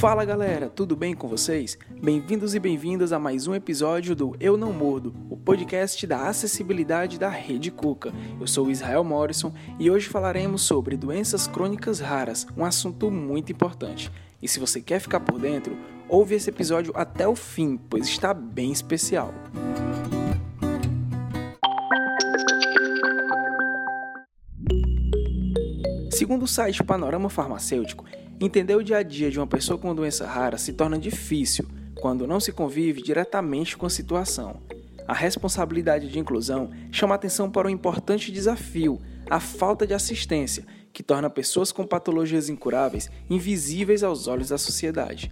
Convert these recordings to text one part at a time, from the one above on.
Fala galera, tudo bem com vocês? Bem-vindos e bem-vindas a mais um episódio do Eu Não Mordo, o podcast da acessibilidade da Rede Cuca. Eu sou Israel Morrison e hoje falaremos sobre doenças crônicas raras, um assunto muito importante. E se você quer ficar por dentro, ouve esse episódio até o fim, pois está bem especial. Segundo o site Panorama Farmacêutico, Entender o dia a dia de uma pessoa com doença rara se torna difícil quando não se convive diretamente com a situação. A responsabilidade de inclusão chama atenção para um importante desafio, a falta de assistência, que torna pessoas com patologias incuráveis invisíveis aos olhos da sociedade.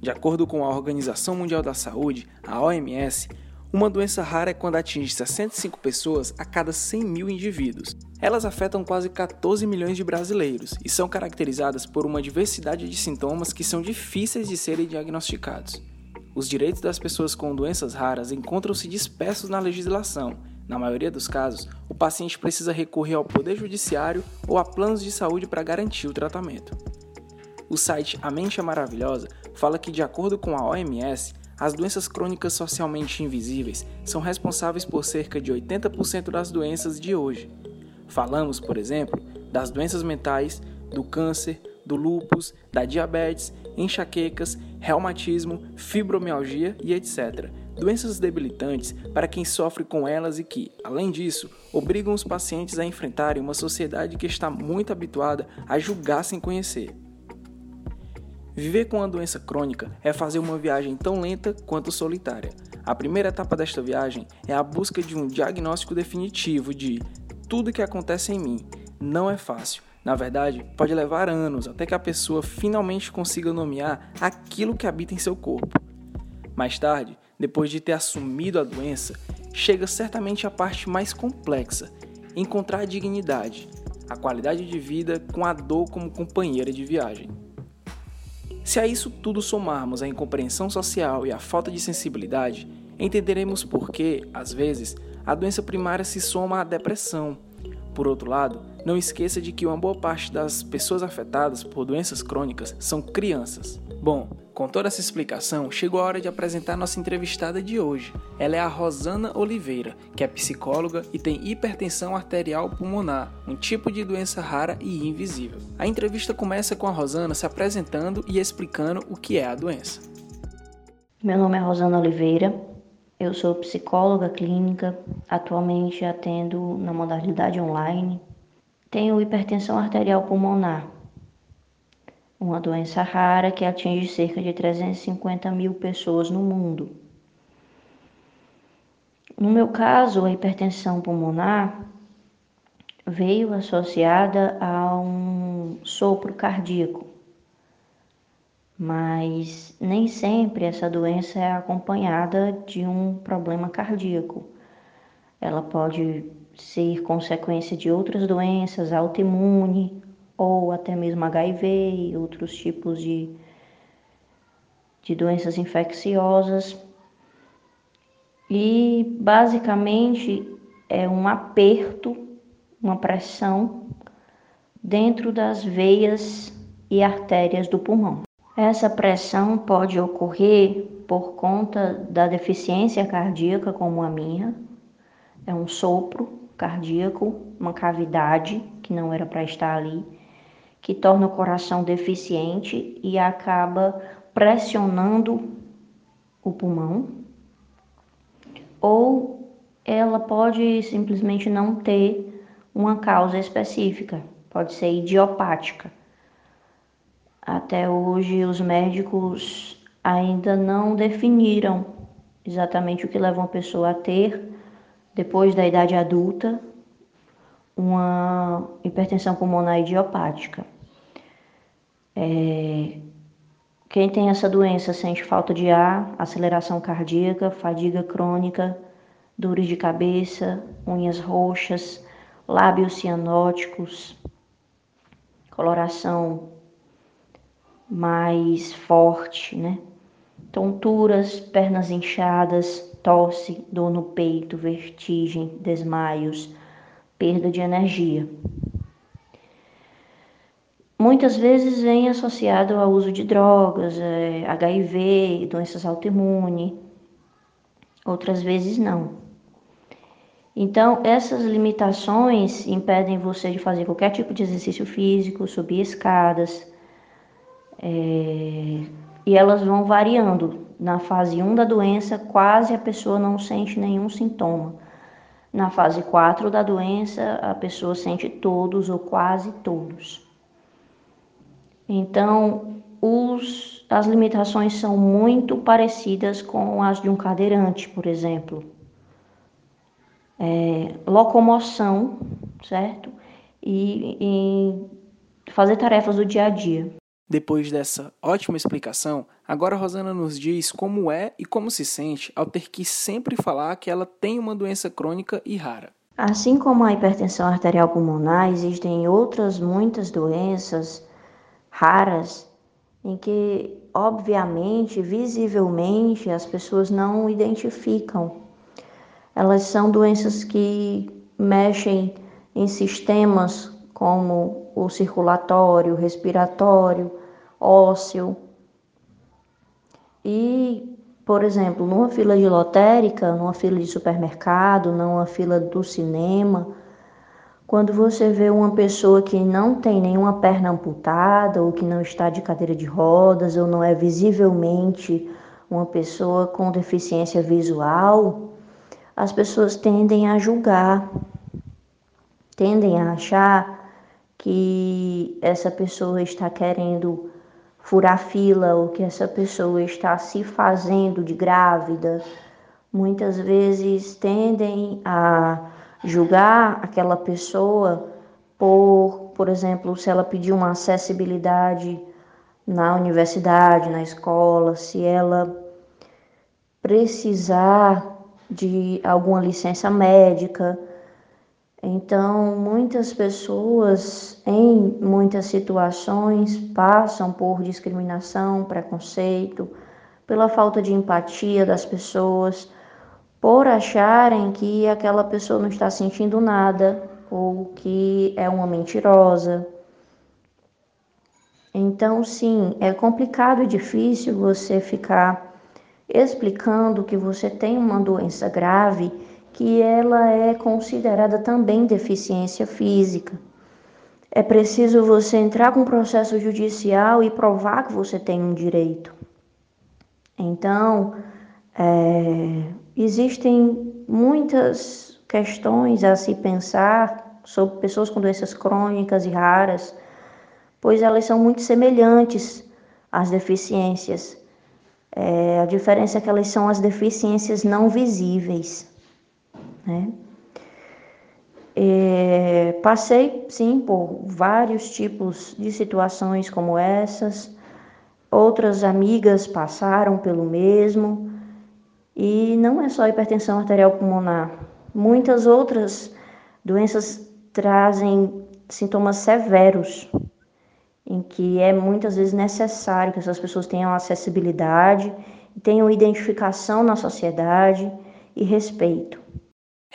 De acordo com a Organização Mundial da Saúde, a OMS, uma doença rara é quando atinge 65 pessoas a cada 100 mil indivíduos. Elas afetam quase 14 milhões de brasileiros e são caracterizadas por uma diversidade de sintomas que são difíceis de serem diagnosticados. Os direitos das pessoas com doenças raras encontram-se dispersos na legislação. Na maioria dos casos, o paciente precisa recorrer ao Poder Judiciário ou a planos de saúde para garantir o tratamento. O site A Mente é Maravilhosa fala que, de acordo com a OMS, as doenças crônicas socialmente invisíveis são responsáveis por cerca de 80% das doenças de hoje. Falamos, por exemplo, das doenças mentais, do câncer, do lúpus, da diabetes, enxaquecas, reumatismo, fibromialgia e etc. Doenças debilitantes para quem sofre com elas e que, além disso, obrigam os pacientes a enfrentarem uma sociedade que está muito habituada a julgar sem conhecer. Viver com uma doença crônica é fazer uma viagem tão lenta quanto solitária. A primeira etapa desta viagem é a busca de um diagnóstico definitivo de tudo que acontece em mim. Não é fácil. Na verdade, pode levar anos até que a pessoa finalmente consiga nomear aquilo que habita em seu corpo. Mais tarde, depois de ter assumido a doença, chega certamente a parte mais complexa: encontrar a dignidade, a qualidade de vida com a dor como companheira de viagem. Se a isso tudo somarmos a incompreensão social e a falta de sensibilidade, entenderemos por que, às vezes, a doença primária se soma à depressão. Por outro lado, não esqueça de que uma boa parte das pessoas afetadas por doenças crônicas são crianças. Bom, com toda essa explicação, chegou a hora de apresentar nossa entrevistada de hoje. Ela é a Rosana Oliveira, que é psicóloga e tem hipertensão arterial pulmonar, um tipo de doença rara e invisível. A entrevista começa com a Rosana se apresentando e explicando o que é a doença. Meu nome é Rosana Oliveira, eu sou psicóloga clínica, atualmente atendo na modalidade online. Tenho hipertensão arterial pulmonar, uma doença rara que atinge cerca de 350 mil pessoas no mundo. No meu caso, a hipertensão pulmonar veio associada a um sopro cardíaco, mas nem sempre essa doença é acompanhada de um problema cardíaco. Ela pode ser consequência de outras doenças autoimune ou até mesmo HIV e outros tipos de, de doenças infecciosas. E basicamente é um aperto, uma pressão dentro das veias e artérias do pulmão. Essa pressão pode ocorrer por conta da deficiência cardíaca, como a minha, é um sopro cardíaco, uma cavidade que não era para estar ali, que torna o coração deficiente e acaba pressionando o pulmão, ou ela pode simplesmente não ter uma causa específica, pode ser idiopática. Até hoje, os médicos ainda não definiram exatamente o que leva uma pessoa a ter, depois da idade adulta, uma hipertensão pulmonar idiopática. É, quem tem essa doença sente falta de ar, aceleração cardíaca, fadiga crônica, dores de cabeça, unhas roxas, lábios cianóticos, coloração mais forte, né? Tonturas, pernas inchadas, tosse, dor no peito, vertigem, desmaios, perda de energia. Muitas vezes vem associado ao uso de drogas, é, HIV, doenças autoimunes, outras vezes não. Então, essas limitações impedem você de fazer qualquer tipo de exercício físico, subir escadas, é, e elas vão variando na fase 1 da doença, quase a pessoa não sente nenhum sintoma. Na fase 4 da doença, a pessoa sente todos ou quase todos. Então, os, as limitações são muito parecidas com as de um cadeirante, por exemplo. É, locomoção, certo? E, e fazer tarefas do dia a dia. Depois dessa ótima explicação, agora Rosana nos diz como é e como se sente ao ter que sempre falar que ela tem uma doença crônica e rara. Assim como a hipertensão arterial pulmonar, existem outras muitas doenças raras em que, obviamente, visivelmente, as pessoas não identificam. Elas são doenças que mexem em sistemas como o circulatório, respiratório, ósseo. E, por exemplo, numa fila de lotérica, numa fila de supermercado, numa fila do cinema, quando você vê uma pessoa que não tem nenhuma perna amputada, ou que não está de cadeira de rodas, ou não é visivelmente uma pessoa com deficiência visual, as pessoas tendem a julgar, tendem a achar que essa pessoa está querendo furar fila ou que essa pessoa está se fazendo de grávida, muitas vezes tendem a julgar aquela pessoa por, por exemplo, se ela pedir uma acessibilidade na universidade, na escola, se ela precisar de alguma licença médica, então, muitas pessoas, em muitas situações, passam por discriminação, preconceito, pela falta de empatia das pessoas, por acharem que aquela pessoa não está sentindo nada ou que é uma mentirosa. Então, sim, é complicado e difícil você ficar explicando que você tem uma doença grave que ela é considerada também deficiência física. É preciso você entrar com um processo judicial e provar que você tem um direito. Então, é, existem muitas questões a se pensar sobre pessoas com doenças crônicas e raras, pois elas são muito semelhantes às deficiências. É, a diferença é que elas são as deficiências não visíveis. Né? É, passei, sim, por vários tipos de situações como essas. Outras amigas passaram pelo mesmo. E não é só hipertensão arterial pulmonar. Muitas outras doenças trazem sintomas severos, em que é muitas vezes necessário que essas pessoas tenham acessibilidade, tenham identificação na sociedade e respeito.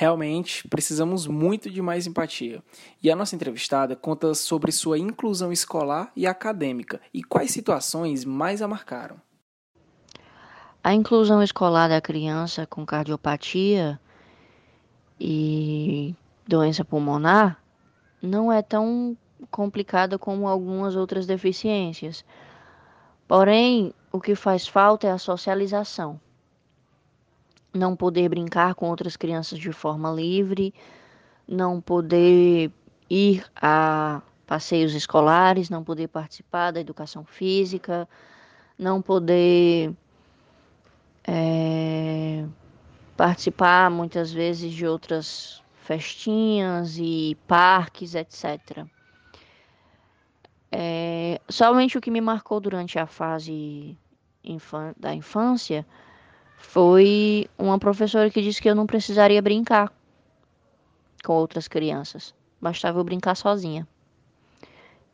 Realmente precisamos muito de mais empatia. E a nossa entrevistada conta sobre sua inclusão escolar e acadêmica e quais situações mais a marcaram. A inclusão escolar da criança com cardiopatia e doença pulmonar não é tão complicada como algumas outras deficiências. Porém, o que faz falta é a socialização não poder brincar com outras crianças de forma livre, não poder ir a passeios escolares, não poder participar da educação física, não poder é, participar muitas vezes de outras festinhas e parques, etc. É, somente o que me marcou durante a fase da infância foi uma professora que disse que eu não precisaria brincar com outras crianças, bastava eu brincar sozinha.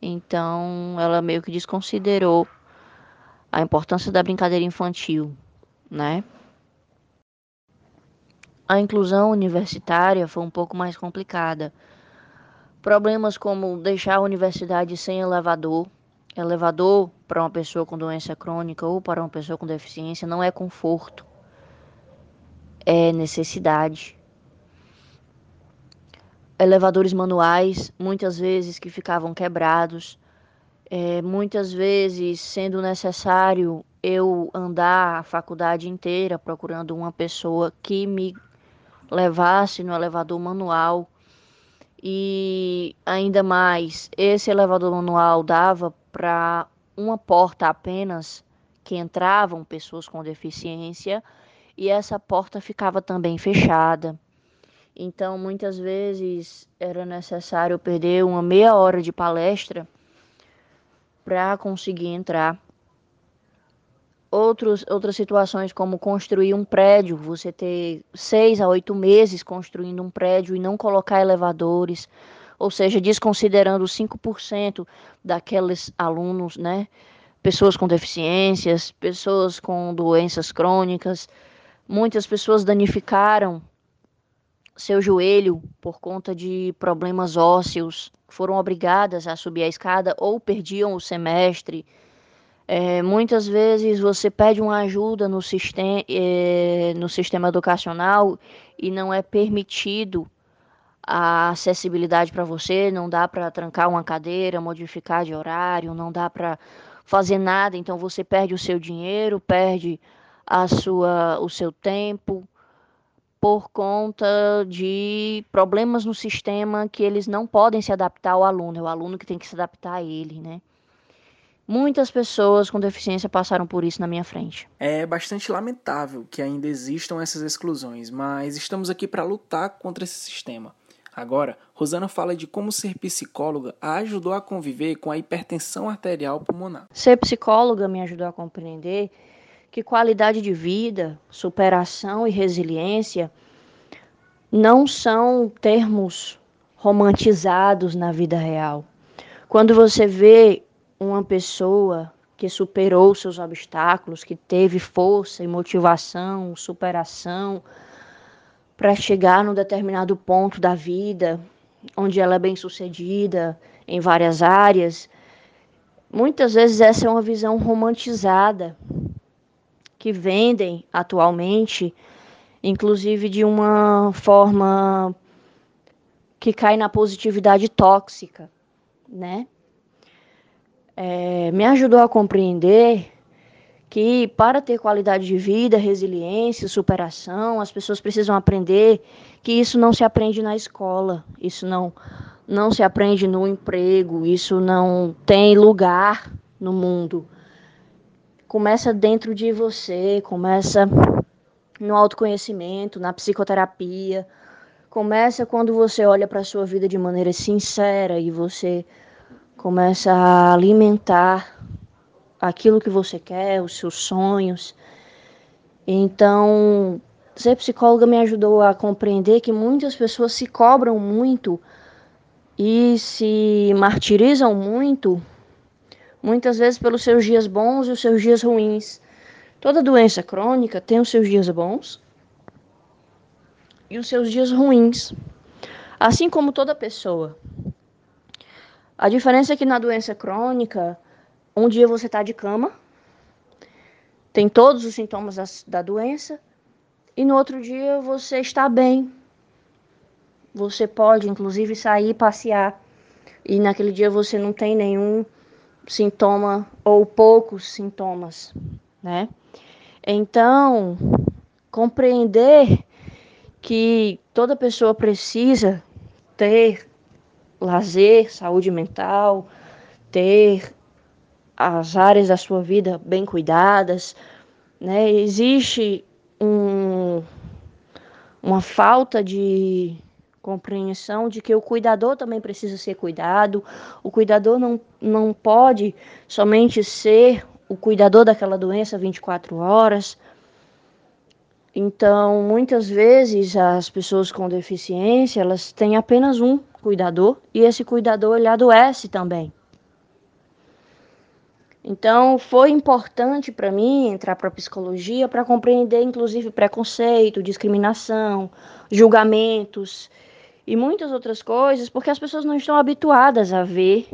Então, ela meio que desconsiderou a importância da brincadeira infantil, né? A inclusão universitária foi um pouco mais complicada. Problemas como deixar a universidade sem elevador, elevador para uma pessoa com doença crônica ou para uma pessoa com deficiência não é conforto, é necessidade. Elevadores manuais, muitas vezes que ficavam quebrados, é, muitas vezes sendo necessário eu andar a faculdade inteira procurando uma pessoa que me levasse no elevador manual. E ainda mais, esse elevador manual dava para uma porta apenas que entravam pessoas com deficiência e essa porta ficava também fechada. Então, muitas vezes era necessário perder uma meia hora de palestra para conseguir entrar. Outros, outras situações, como construir um prédio, você ter seis a oito meses construindo um prédio e não colocar elevadores, ou seja, desconsiderando 5% daqueles alunos, né? Pessoas com deficiências, pessoas com doenças crônicas. Muitas pessoas danificaram seu joelho por conta de problemas ósseos, foram obrigadas a subir a escada ou perdiam o semestre. É, muitas vezes você pede uma ajuda no, sistema, é, no sistema educacional e não é permitido a acessibilidade para você, não dá para trancar uma cadeira, modificar de horário, não dá para fazer nada, então você perde o seu dinheiro, perde a sua, o seu tempo, por conta de problemas no sistema que eles não podem se adaptar ao aluno, é o aluno que tem que se adaptar a ele, né? Muitas pessoas com deficiência passaram por isso na minha frente. É bastante lamentável que ainda existam essas exclusões, mas estamos aqui para lutar contra esse sistema. Agora, Rosana fala de como ser psicóloga a ajudou a conviver com a hipertensão arterial pulmonar. Ser psicóloga me ajudou a compreender que qualidade de vida, superação e resiliência não são termos romantizados na vida real. Quando você vê uma pessoa que superou seus obstáculos, que teve força e motivação, superação para chegar num determinado ponto da vida, onde ela é bem-sucedida em várias áreas, muitas vezes essa é uma visão romantizada que vendem atualmente, inclusive de uma forma que cai na positividade tóxica, né? É, me ajudou a compreender que para ter qualidade de vida, resiliência, superação, as pessoas precisam aprender que isso não se aprende na escola, isso não não se aprende no emprego, isso não tem lugar no mundo começa dentro de você, começa no autoconhecimento, na psicoterapia. Começa quando você olha para a sua vida de maneira sincera e você começa a alimentar aquilo que você quer, os seus sonhos. Então, ser psicóloga me ajudou a compreender que muitas pessoas se cobram muito e se martirizam muito muitas vezes pelos seus dias bons e os seus dias ruins. Toda doença crônica tem os seus dias bons e os seus dias ruins, assim como toda pessoa. A diferença é que na doença crônica, um dia você está de cama, tem todos os sintomas da, da doença, e no outro dia você está bem. Você pode, inclusive, sair passear, e naquele dia você não tem nenhum sintoma ou poucos sintomas, né? Então, compreender que toda pessoa precisa ter lazer, saúde mental, ter as áreas da sua vida bem cuidadas, né? Existe um, uma falta de compreensão de que o cuidador também precisa ser cuidado, o cuidador não, não pode somente ser o cuidador daquela doença 24 horas. Então, muitas vezes as pessoas com deficiência, elas têm apenas um cuidador e esse cuidador ele adoece também. Então, foi importante para mim entrar para a psicologia para compreender, inclusive, preconceito, discriminação, julgamentos e muitas outras coisas, porque as pessoas não estão habituadas a ver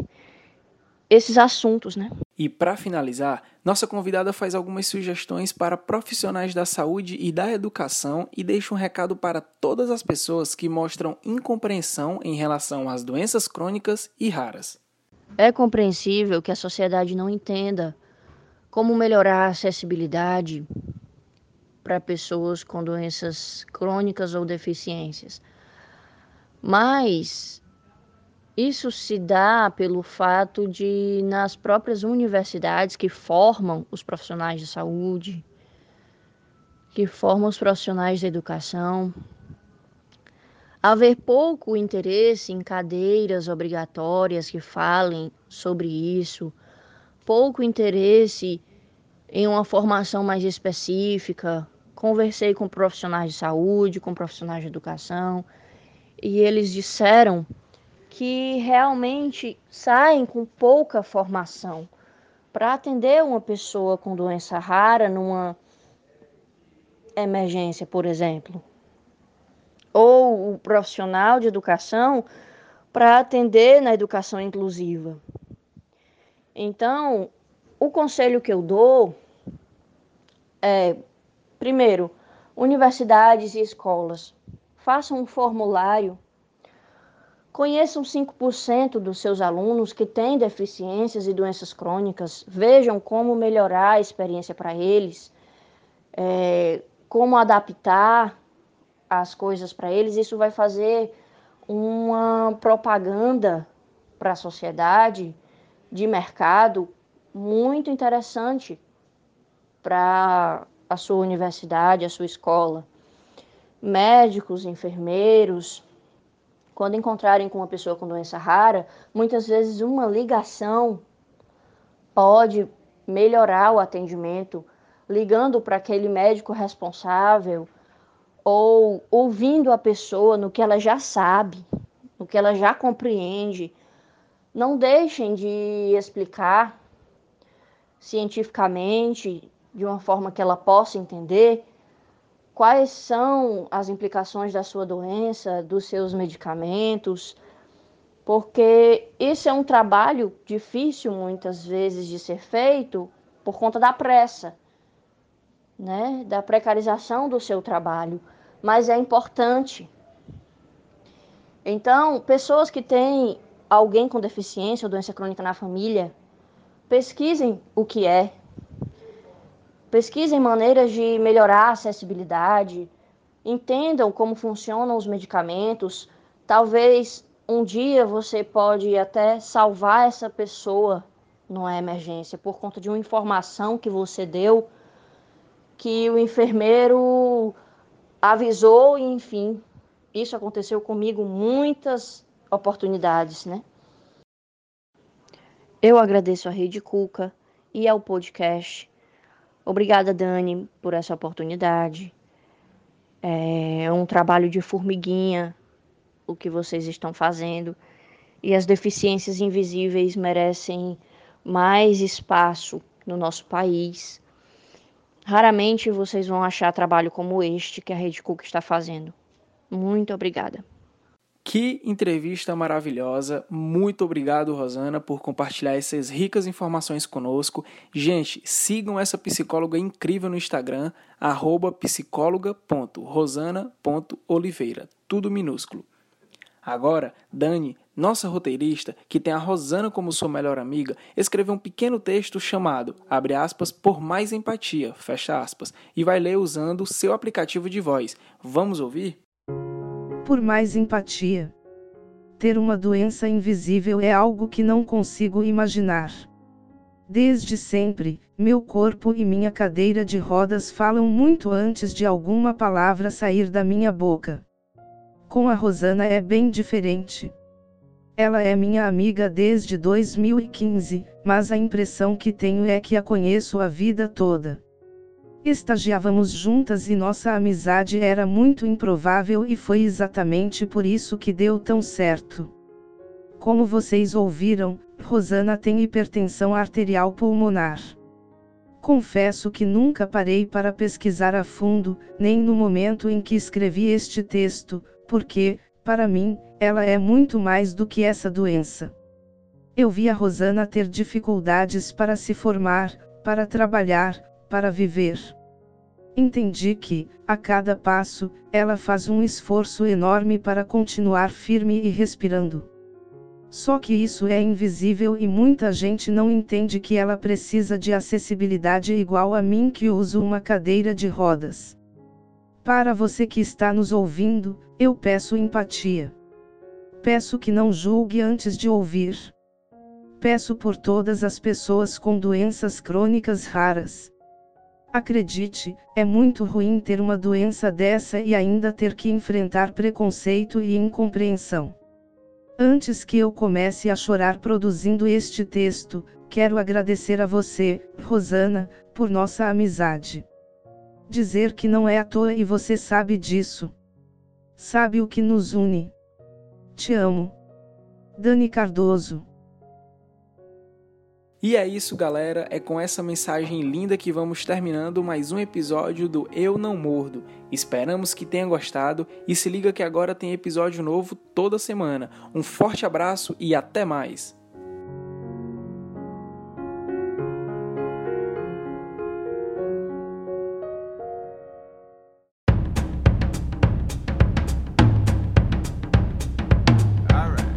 esses assuntos, né? E para finalizar, nossa convidada faz algumas sugestões para profissionais da saúde e da educação e deixa um recado para todas as pessoas que mostram incompreensão em relação às doenças crônicas e raras. É compreensível que a sociedade não entenda como melhorar a acessibilidade para pessoas com doenças crônicas ou deficiências. Mas isso se dá pelo fato de, nas próprias universidades que formam os profissionais de saúde, que formam os profissionais da educação, haver pouco interesse em cadeiras obrigatórias que falem sobre isso, pouco interesse em uma formação mais específica. Conversei com profissionais de saúde, com profissionais de educação, e eles disseram que realmente saem com pouca formação para atender uma pessoa com doença rara numa emergência, por exemplo ou o profissional de educação para atender na educação inclusiva. Então, o conselho que eu dou é, primeiro, universidades e escolas, façam um formulário, conheçam 5% dos seus alunos que têm deficiências e doenças crônicas, vejam como melhorar a experiência para eles, é, como adaptar as coisas para eles, isso vai fazer uma propaganda para a sociedade de mercado muito interessante para a sua universidade, a sua escola. Médicos, enfermeiros, quando encontrarem com uma pessoa com doença rara, muitas vezes uma ligação pode melhorar o atendimento, ligando para aquele médico responsável ou ouvindo a pessoa no que ela já sabe, no que ela já compreende. Não deixem de explicar cientificamente, de uma forma que ela possa entender, quais são as implicações da sua doença, dos seus medicamentos, porque isso é um trabalho difícil muitas vezes de ser feito por conta da pressa né, da precarização do seu trabalho, mas é importante. Então, pessoas que têm alguém com deficiência ou doença crônica na família, pesquisem o que é. Pesquisem maneiras de melhorar a acessibilidade, entendam como funcionam os medicamentos. Talvez um dia você pode até salvar essa pessoa numa emergência por conta de uma informação que você deu que o enfermeiro avisou e enfim, isso aconteceu comigo muitas oportunidades, né? Eu agradeço a Rede Cuca e ao podcast. Obrigada, Dani, por essa oportunidade. É um trabalho de formiguinha o que vocês estão fazendo. E as deficiências invisíveis merecem mais espaço no nosso país. Raramente vocês vão achar trabalho como este que a Rede Cook está fazendo. Muito obrigada. Que entrevista maravilhosa. Muito obrigado, Rosana, por compartilhar essas ricas informações conosco. Gente, sigam essa psicóloga incrível no Instagram, psicóloga.rosana.oliveira. Tudo minúsculo. Agora, Dani, nossa roteirista, que tem a Rosana como sua melhor amiga, escreveu um pequeno texto chamado, abre aspas, por mais empatia, fecha aspas, e vai ler usando seu aplicativo de voz. Vamos ouvir? Por mais empatia. Ter uma doença invisível é algo que não consigo imaginar. Desde sempre, meu corpo e minha cadeira de rodas falam muito antes de alguma palavra sair da minha boca. Com a Rosana é bem diferente. Ela é minha amiga desde 2015, mas a impressão que tenho é que a conheço a vida toda. Estagiávamos juntas e nossa amizade era muito improvável e foi exatamente por isso que deu tão certo. Como vocês ouviram, Rosana tem hipertensão arterial pulmonar. Confesso que nunca parei para pesquisar a fundo, nem no momento em que escrevi este texto, porque, para mim, ela é muito mais do que essa doença. Eu vi a Rosana ter dificuldades para se formar, para trabalhar, para viver. Entendi que, a cada passo, ela faz um esforço enorme para continuar firme e respirando. Só que isso é invisível e muita gente não entende que ela precisa de acessibilidade igual a mim que uso uma cadeira de rodas. Para você que está nos ouvindo, eu peço empatia. Peço que não julgue antes de ouvir. Peço por todas as pessoas com doenças crônicas raras. Acredite, é muito ruim ter uma doença dessa e ainda ter que enfrentar preconceito e incompreensão. Antes que eu comece a chorar produzindo este texto, quero agradecer a você, Rosana, por nossa amizade. Dizer que não é à toa e você sabe disso. Sabe o que nos une. Te amo. Dani Cardoso e é isso, galera. É com essa mensagem linda que vamos terminando mais um episódio do Eu Não Mordo. Esperamos que tenha gostado e se liga que agora tem episódio novo toda semana. Um forte abraço e até mais!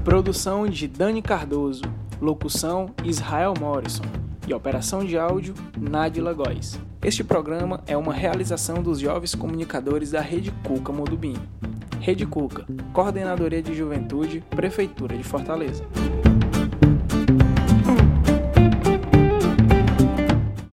Produção de Dani Cardoso. Locução Israel Morrison e operação de áudio Nadila Góes. Este programa é uma realização dos jovens comunicadores da Rede Cuca Modubim. Rede Cuca, Coordenadoria de Juventude, Prefeitura de Fortaleza.